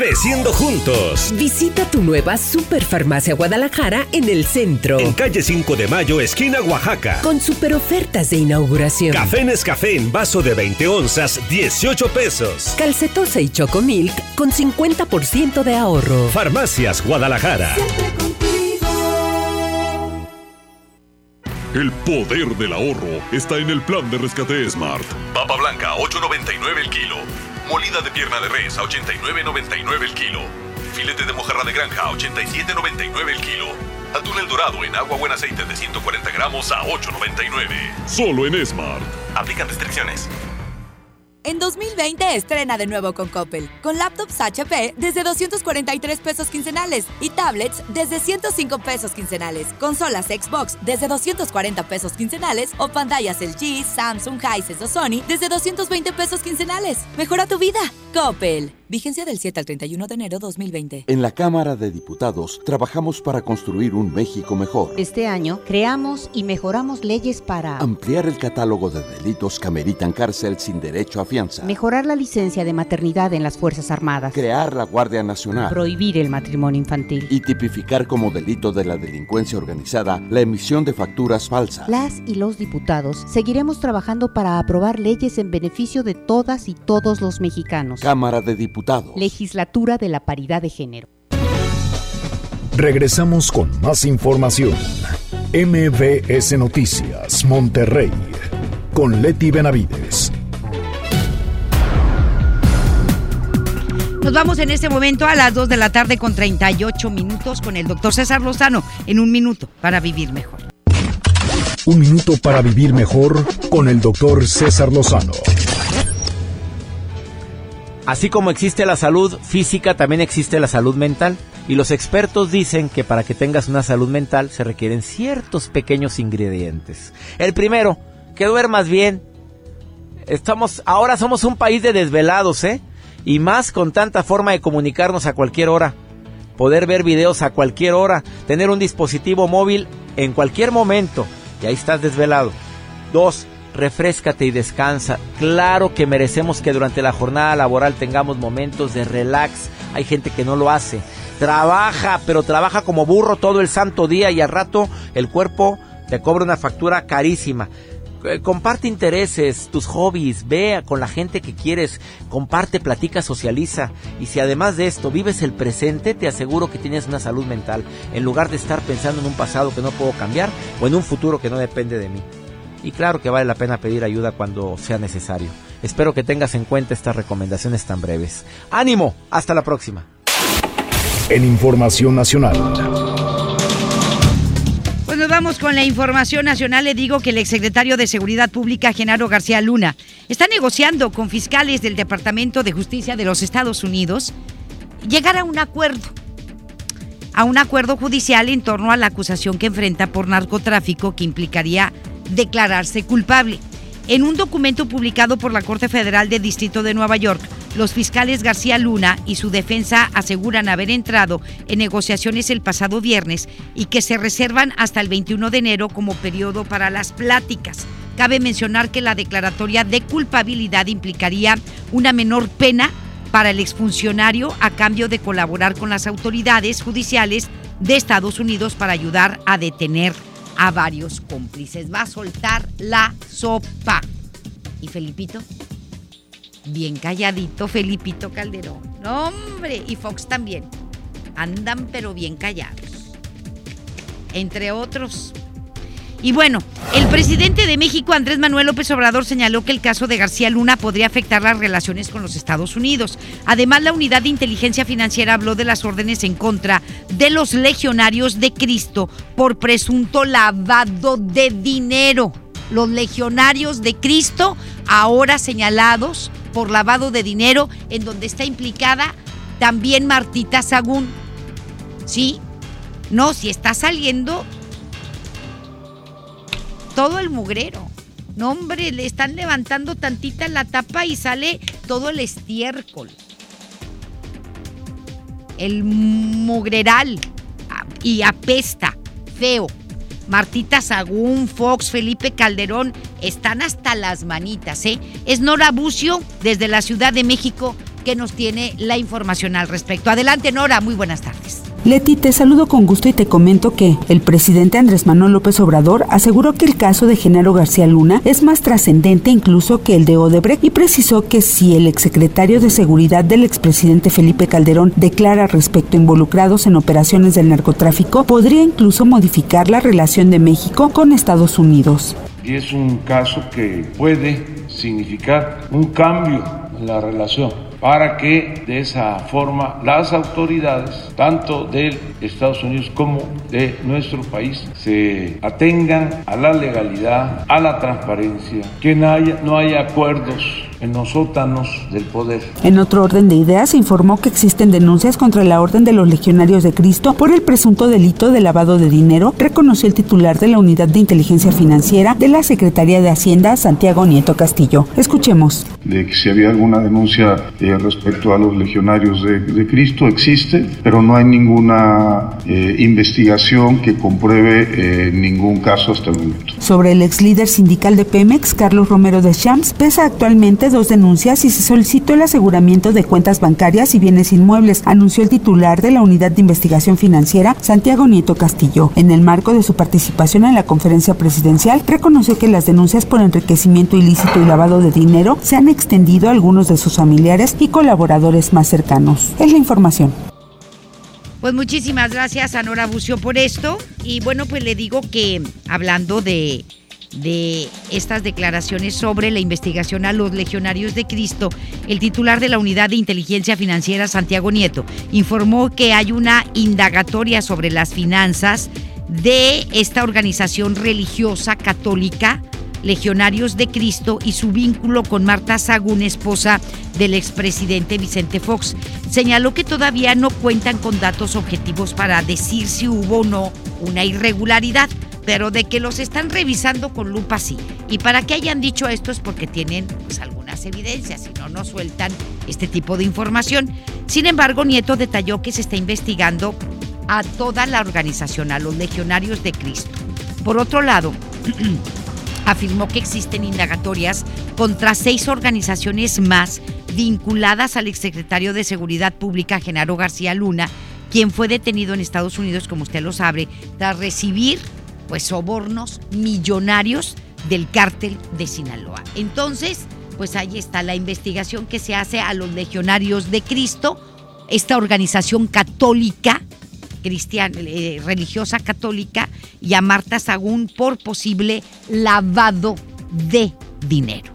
Creciendo juntos. Visita tu nueva Superfarmacia Guadalajara en el centro. En calle 5 de Mayo, esquina Oaxaca. Con super ofertas de inauguración. Café Nescafé en vaso de 20 onzas, 18 pesos. Calcetosa y Chocomilk con 50% de ahorro. Farmacias Guadalajara. El poder del ahorro está en el plan de rescate Smart. Papa blanca, 8.99 el kilo. Molida de pierna de res a 89.99 el kilo. Filete de mojarra de granja a 87.99 el kilo. Atún el dorado en agua buen aceite de 140 gramos a 8.99. Solo en Smart. Aplican restricciones. En 2020 estrena de nuevo con Coppel, con laptops HP desde 243 pesos quincenales y tablets desde 105 pesos quincenales, consolas Xbox desde 240 pesos quincenales o pantallas LG, Samsung, Hisense o Sony desde 220 pesos quincenales. Mejora tu vida. Coppel. Vigencia del 7 al 31 de enero 2020. En la Cámara de Diputados trabajamos para construir un México mejor. Este año creamos y mejoramos leyes para ampliar el catálogo de delitos que ameritan cárcel sin derecho a fianza, mejorar la licencia de maternidad en las Fuerzas Armadas, crear la Guardia Nacional, prohibir el matrimonio infantil y tipificar como delito de la delincuencia organizada la emisión de facturas falsas. Las y los diputados seguiremos trabajando para aprobar leyes en beneficio de todas y todos los mexicanos. Cámara de Diputados Legislatura de la Paridad de Género. Regresamos con más información. MBS Noticias, Monterrey, con Leti Benavides. Nos vamos en este momento a las 2 de la tarde con 38 minutos con el doctor César Lozano en un minuto para vivir mejor. Un minuto para vivir mejor con el doctor César Lozano. Así como existe la salud física, también existe la salud mental. Y los expertos dicen que para que tengas una salud mental se requieren ciertos pequeños ingredientes. El primero, que duermas bien. Estamos, ahora somos un país de desvelados, ¿eh? Y más con tanta forma de comunicarnos a cualquier hora. Poder ver videos a cualquier hora. Tener un dispositivo móvil en cualquier momento. Y ahí estás desvelado. Dos, refrescate y descansa. Claro que merecemos que durante la jornada laboral tengamos momentos de relax. Hay gente que no lo hace. Trabaja, pero trabaja como burro todo el santo día y al rato el cuerpo te cobra una factura carísima. Eh, comparte intereses, tus hobbies, ve con la gente que quieres, comparte, platica, socializa. Y si además de esto vives el presente, te aseguro que tienes una salud mental, en lugar de estar pensando en un pasado que no puedo cambiar o en un futuro que no depende de mí. Y claro que vale la pena pedir ayuda cuando sea necesario. Espero que tengas en cuenta estas recomendaciones tan breves. ¡Ánimo! Hasta la próxima. En Información Nacional. Con la información nacional. Le digo que el exsecretario de Seguridad Pública, Genaro García Luna, está negociando con fiscales del Departamento de Justicia de los Estados Unidos llegar a un acuerdo. A un acuerdo judicial en torno a la acusación que enfrenta por narcotráfico que implicaría declararse culpable. En un documento publicado por la Corte Federal del Distrito de Nueva York, los fiscales García Luna y su defensa aseguran haber entrado en negociaciones el pasado viernes y que se reservan hasta el 21 de enero como periodo para las pláticas. Cabe mencionar que la declaratoria de culpabilidad implicaría una menor pena para el exfuncionario a cambio de colaborar con las autoridades judiciales de Estados Unidos para ayudar a detener a varios cómplices. Va a soltar la sopa. ¿Y Felipito? Bien calladito, Felipito Calderón. hombre, y Fox también. Andan pero bien callados. Entre otros. Y bueno, el presidente de México, Andrés Manuel López Obrador, señaló que el caso de García Luna podría afectar las relaciones con los Estados Unidos. Además, la unidad de inteligencia financiera habló de las órdenes en contra de los legionarios de Cristo por presunto lavado de dinero. Los legionarios de Cristo, ahora señalados por lavado de dinero, en donde está implicada también Martita Sagún. ¿Sí? No, si está saliendo todo el mugrero. No, hombre, le están levantando tantita la tapa y sale todo el estiércol. El mugreral. Y apesta. Feo. Martita Sagún, Fox, Felipe Calderón, están hasta las manitas, ¿eh? Es Nora Bucio, desde la Ciudad de México, que nos tiene la información al respecto. Adelante, Nora, muy buenas tardes. Leti, te saludo con gusto y te comento que el presidente Andrés Manuel López Obrador aseguró que el caso de Genaro García Luna es más trascendente incluso que el de Odebrecht y precisó que si el exsecretario de Seguridad del expresidente Felipe Calderón declara respecto a involucrados en operaciones del narcotráfico, podría incluso modificar la relación de México con Estados Unidos. Y es un caso que puede significar un cambio en la relación para que de esa forma las autoridades, tanto de Estados Unidos como de nuestro país, se atengan a la legalidad, a la transparencia, que no haya, no haya acuerdos en los sótanos del poder. En otro orden de ideas, se informó que existen denuncias contra la Orden de los Legionarios de Cristo por el presunto delito de lavado de dinero, reconoció el titular de la Unidad de Inteligencia Financiera de la Secretaría de Hacienda, Santiago Nieto Castillo. Escuchemos. De que si había alguna denuncia eh, respecto a los Legionarios de, Cristo, existe, pero no hay ninguna eh, investigación que compruebe eh, ningún caso hasta el momento. Sobre el ex líder sindical de Pemex, Carlos Romero de Champs, pesa actualmente dos denuncias y se solicitó el aseguramiento de cuentas bancarias y bienes inmuebles, anunció el titular de la Unidad de Investigación Financiera, Santiago Nieto Castillo. En el marco de su participación en la conferencia presidencial, reconoció que las denuncias por enriquecimiento ilícito y lavado de dinero se han extendido a algunos de sus familiares y colaboradores más cercanos. Es la información. Pues muchísimas gracias a Bucio por esto. Y bueno, pues le digo que hablando de de estas declaraciones sobre la investigación a los legionarios de Cristo, el titular de la Unidad de Inteligencia Financiera, Santiago Nieto, informó que hay una indagatoria sobre las finanzas de esta organización religiosa católica Legionarios de Cristo y su vínculo con Marta Sagún, esposa del expresidente Vicente Fox. Señaló que todavía no cuentan con datos objetivos para decir si hubo o no una irregularidad, pero de que los están revisando con lupa sí. Y para que hayan dicho esto es porque tienen pues, algunas evidencias, si no, no sueltan este tipo de información. Sin embargo, Nieto detalló que se está investigando a toda la organización, a los legionarios de Cristo. Por otro lado, *clears throat* afirmó que existen indagatorias contra seis organizaciones más vinculadas al exsecretario de Seguridad Pública, Genaro García Luna, quien fue detenido en Estados Unidos, como usted lo sabe, tras recibir pues sobornos millonarios del cártel de Sinaloa. Entonces, pues ahí está la investigación que se hace a los legionarios de Cristo, esta organización católica cristiana, eh, religiosa católica y a Marta Sagún por posible lavado de dinero.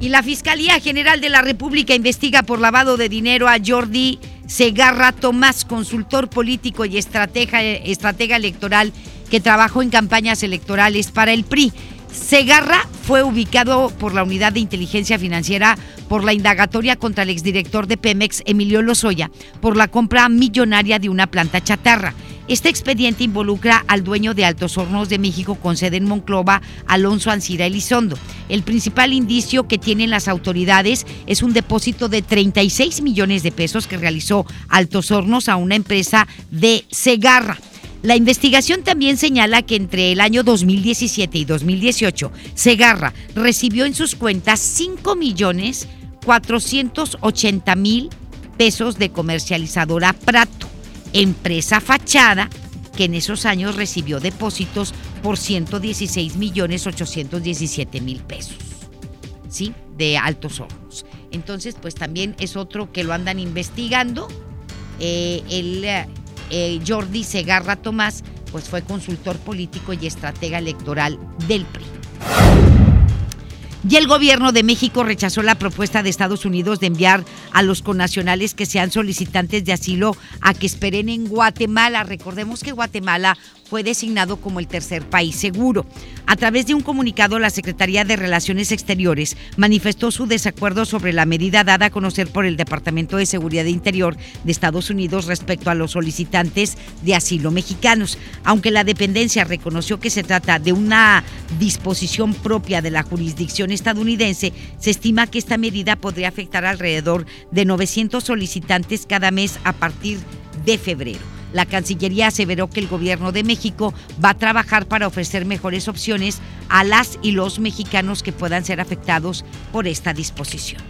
Y la Fiscalía General de la República investiga por lavado de dinero a Jordi Segarra Tomás, consultor político y estratega, estratega electoral que trabajó en campañas electorales para el PRI. Segarra fue ubicado por la Unidad de Inteligencia Financiera por la indagatoria contra el exdirector de Pemex, Emilio Lozoya, por la compra millonaria de una planta chatarra. Este expediente involucra al dueño de Altos Hornos de México con sede en Monclova, Alonso Ancira Elizondo. El principal indicio que tienen las autoridades es un depósito de 36 millones de pesos que realizó Altos Hornos a una empresa de Segarra. La investigación también señala que entre el año 2017 y 2018, Segarra recibió en sus cuentas 5 millones 480 mil pesos de comercializadora Prato, empresa fachada que en esos años recibió depósitos por 116 millones 817 mil pesos, ¿sí? De altos hornos. Entonces, pues también es otro que lo andan investigando. Eh, el eh, Jordi Segarra Tomás, pues fue consultor político y estratega electoral del PRI. Y el gobierno de México rechazó la propuesta de Estados Unidos de enviar a los connacionales que sean solicitantes de asilo a que esperen en Guatemala. Recordemos que Guatemala fue designado como el tercer país seguro. A través de un comunicado, la Secretaría de Relaciones Exteriores manifestó su desacuerdo sobre la medida dada a conocer por el Departamento de Seguridad Interior de Estados Unidos respecto a los solicitantes de asilo mexicanos. Aunque la dependencia reconoció que se trata de una disposición propia de la jurisdicción estadounidense, se estima que esta medida podría afectar alrededor de 900 solicitantes cada mes a partir de febrero. La Cancillería aseveró que el gobierno de México va a trabajar para ofrecer mejores opciones a las y los mexicanos que puedan ser afectados por esta disposición.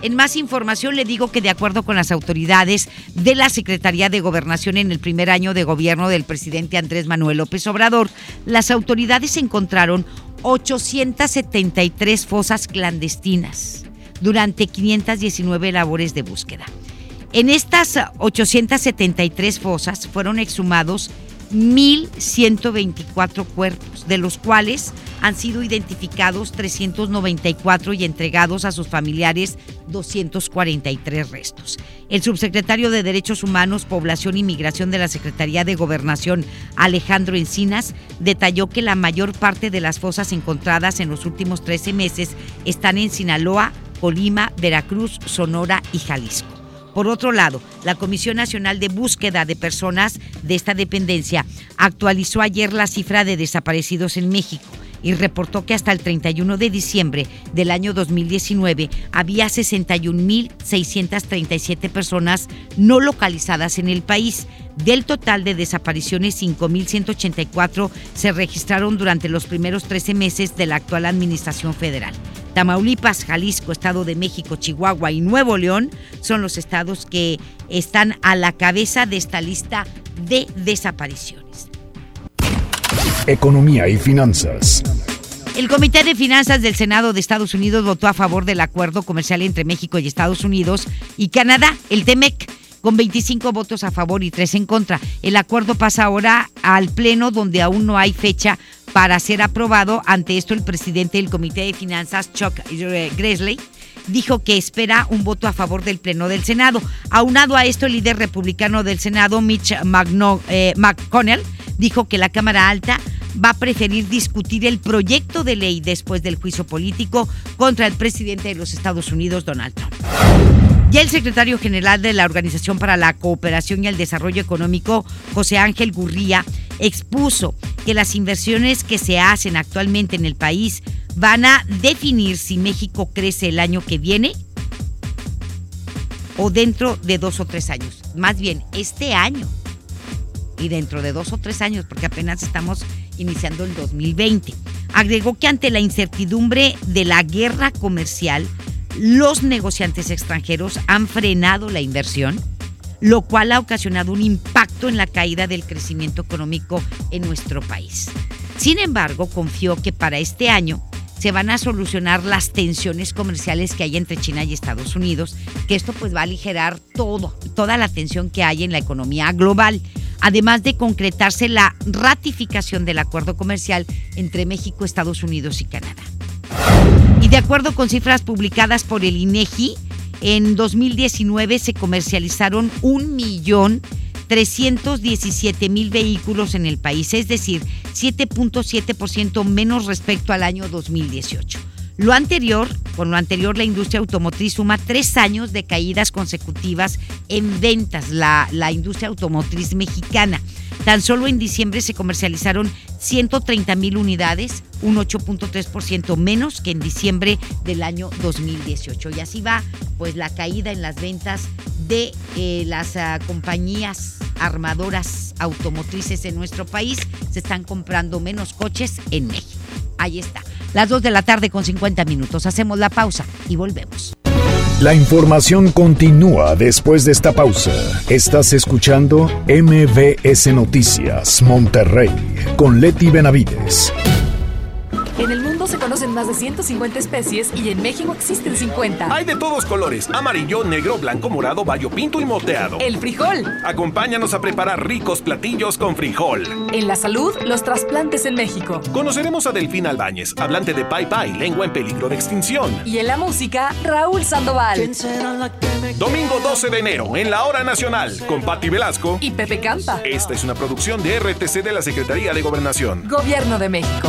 En más información le digo que de acuerdo con las autoridades de la Secretaría de Gobernación en el primer año de gobierno del presidente Andrés Manuel López Obrador, las autoridades encontraron 873 fosas clandestinas durante 519 labores de búsqueda. En estas 873 fosas fueron exhumados 1.124 cuerpos, de los cuales han sido identificados 394 y entregados a sus familiares 243 restos. El subsecretario de Derechos Humanos, Población y Migración de la Secretaría de Gobernación, Alejandro Encinas, detalló que la mayor parte de las fosas encontradas en los últimos 13 meses están en Sinaloa, Colima, Veracruz, Sonora y Jalisco. Por otro lado, la Comisión Nacional de Búsqueda de Personas de esta dependencia actualizó ayer la cifra de desaparecidos en México y reportó que hasta el 31 de diciembre del año 2019 había 61.637 personas no localizadas en el país. Del total de desapariciones, 5.184 se registraron durante los primeros 13 meses de la actual Administración Federal. Tamaulipas, Jalisco, Estado de México, Chihuahua y Nuevo León son los estados que están a la cabeza de esta lista de desapariciones. Economía y finanzas. El Comité de Finanzas del Senado de Estados Unidos votó a favor del acuerdo comercial entre México y Estados Unidos y Canadá, el TEMEC con 25 votos a favor y 3 en contra. El acuerdo pasa ahora al Pleno, donde aún no hay fecha para ser aprobado. Ante esto, el presidente del Comité de Finanzas, Chuck Grassley, dijo que espera un voto a favor del Pleno del Senado. Aunado a esto, el líder republicano del Senado, Mitch eh, McConnell, dijo que la Cámara Alta va a preferir discutir el proyecto de ley después del juicio político contra el presidente de los Estados Unidos, Donald Trump. Ya el secretario general de la Organización para la Cooperación y el Desarrollo Económico, José Ángel Gurría, expuso que las inversiones que se hacen actualmente en el país van a definir si México crece el año que viene o dentro de dos o tres años. Más bien, este año y dentro de dos o tres años, porque apenas estamos iniciando el 2020. Agregó que ante la incertidumbre de la guerra comercial, los negociantes extranjeros han frenado la inversión, lo cual ha ocasionado un impacto en la caída del crecimiento económico en nuestro país. Sin embargo, confió que para este año se van a solucionar las tensiones comerciales que hay entre China y Estados Unidos, que esto pues va a aligerar todo, toda la tensión que hay en la economía global, además de concretarse la ratificación del acuerdo comercial entre México, Estados Unidos y Canadá. Y de acuerdo con cifras publicadas por el INEGI, en 2019 se comercializaron un millón 317 mil vehículos en el país, es decir, 7.7% menos respecto al año 2018. Lo anterior, con lo anterior, la industria automotriz suma tres años de caídas consecutivas en ventas, la, la industria automotriz mexicana. Tan solo en diciembre se comercializaron 130 mil unidades, un 8.3% menos que en diciembre del año 2018. Y así va, pues, la caída en las ventas de eh, las uh, compañías armadoras automotrices en nuestro país. Se están comprando menos coches en México. Ahí está. Las 2 de la tarde con 50 minutos. Hacemos la pausa y volvemos. La información continúa después de esta pausa. Estás escuchando MBS Noticias Monterrey con Leti Benavides. Mundo se conocen más de 150 especies y en México existen 50. Hay de todos colores: amarillo, negro, blanco, morado, bayo pinto y moteado. El frijol. Acompáñanos a preparar ricos platillos con frijol. En la salud, los trasplantes en México. Conoceremos a Delfín Albáñez, hablante de Pai Pai, lengua en peligro de extinción. Y en la música, Raúl Sandoval. Domingo 12 de enero, en la Hora Nacional, con Patti Velasco y Pepe Campa. Esta es una producción de RTC de la Secretaría de Gobernación. Gobierno de México.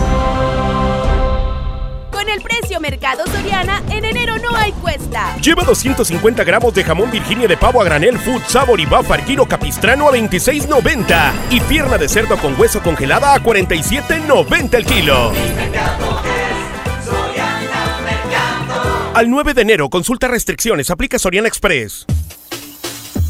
Mercado Soriana, en enero no hay cuesta. Lleva 250 gramos de jamón Virginia de pavo a granel Food Sabor y Bafar Kilo Capistrano a 26.90 y pierna de cerdo con hueso congelada a 47.90 el kilo. Al 9 de enero, consulta restricciones, aplica Soriana Express.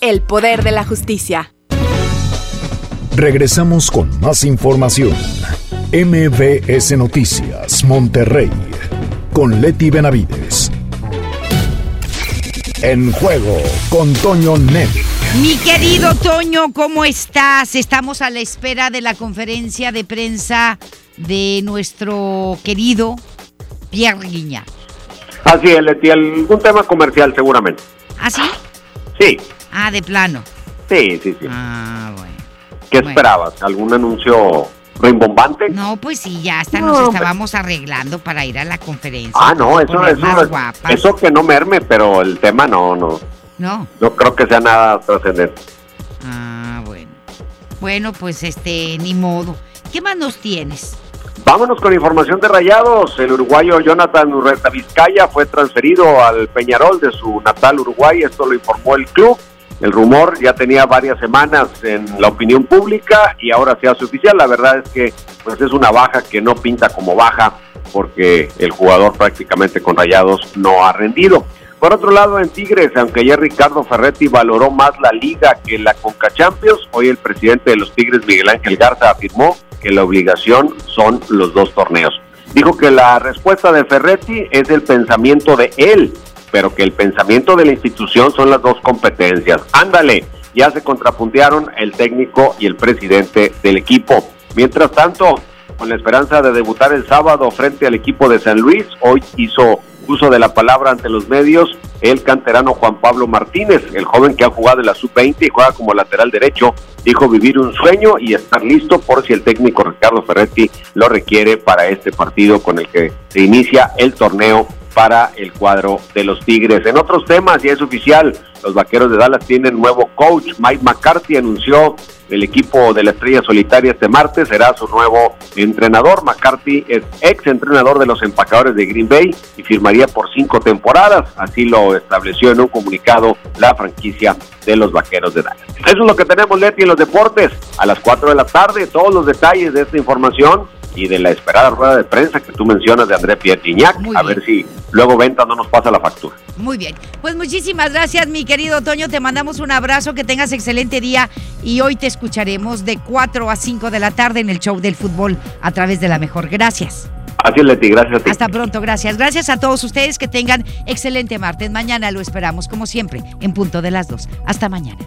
El poder de la justicia. Regresamos con más información. MBS Noticias, Monterrey, con Leti Benavides. En juego con Toño Net. Mi querido Toño, ¿cómo estás? Estamos a la espera de la conferencia de prensa de nuestro querido Pierre Guiña. Así es, Leti, algún tema comercial seguramente. ¿Ah, sí? Sí. Ah, de plano. Sí, sí, sí. Ah, bueno. ¿Qué esperabas? ¿Algún anuncio rimbombante? No, pues sí, ya hasta nos No, estábamos arreglando para ir a la conferencia. Ah, no, eso, eso, guapas. eso que no merme, pero el tema no, no. No. No creo que sea nada trascendente. Ah, bueno. Bueno, pues este, ni modo. ¿Qué más nos tienes? Vámonos con información de Rayados. El uruguayo Jonathan Urreta Vizcaya fue transferido al Peñarol de su natal Uruguay. Esto lo informó el club. El rumor ya tenía varias semanas en la opinión pública y ahora se hace oficial. La verdad es que pues es una baja que no pinta como baja porque el jugador prácticamente con Rayados no ha rendido. Por otro lado, en Tigres, aunque ayer Ricardo Ferretti valoró más la liga que la Conca Champions, hoy el presidente de los Tigres, Miguel Ángel Garza, afirmó que la obligación son los dos torneos. Dijo que la respuesta de Ferretti es el pensamiento de él, pero que el pensamiento de la institución son las dos competencias. Ándale, ya se contrapuntearon el técnico y el presidente del equipo. Mientras tanto, con la esperanza de debutar el sábado frente al equipo de San Luis, hoy hizo uso de la palabra ante los medios el canterano Juan Pablo Martínez, el joven que ha jugado en la sub-20 y juega como lateral derecho, dijo vivir un sueño y estar listo por si el técnico Ricardo Ferretti lo requiere para este partido con el que se inicia el torneo para el cuadro de los Tigres. En otros temas, ya es oficial, los Vaqueros de Dallas tienen nuevo coach. Mike McCarthy anunció el equipo de la Estrella Solitaria este martes, será su nuevo entrenador. McCarthy es ex entrenador de los empacadores de Green Bay y firmaría por cinco temporadas. Así lo estableció en un comunicado la franquicia de los Vaqueros de Dallas. Eso es lo que tenemos, Leti, en los deportes. A las 4 de la tarde, todos los detalles de esta información y de la esperada rueda de prensa que tú mencionas de André Pierre Gignac. A ver si luego Venta no nos pasa la factura. Muy bien. Pues muchísimas gracias, mi querido Toño. Te mandamos un abrazo, que tengas excelente día y hoy te escucharemos de 4 a 5 de la tarde en el show del fútbol a través de la mejor. Gracias. Así es, Leti, gracias a ti. Hasta pronto, gracias. Gracias a todos ustedes que tengan excelente martes. Mañana lo esperamos, como siempre, en punto de las 2. Hasta mañana.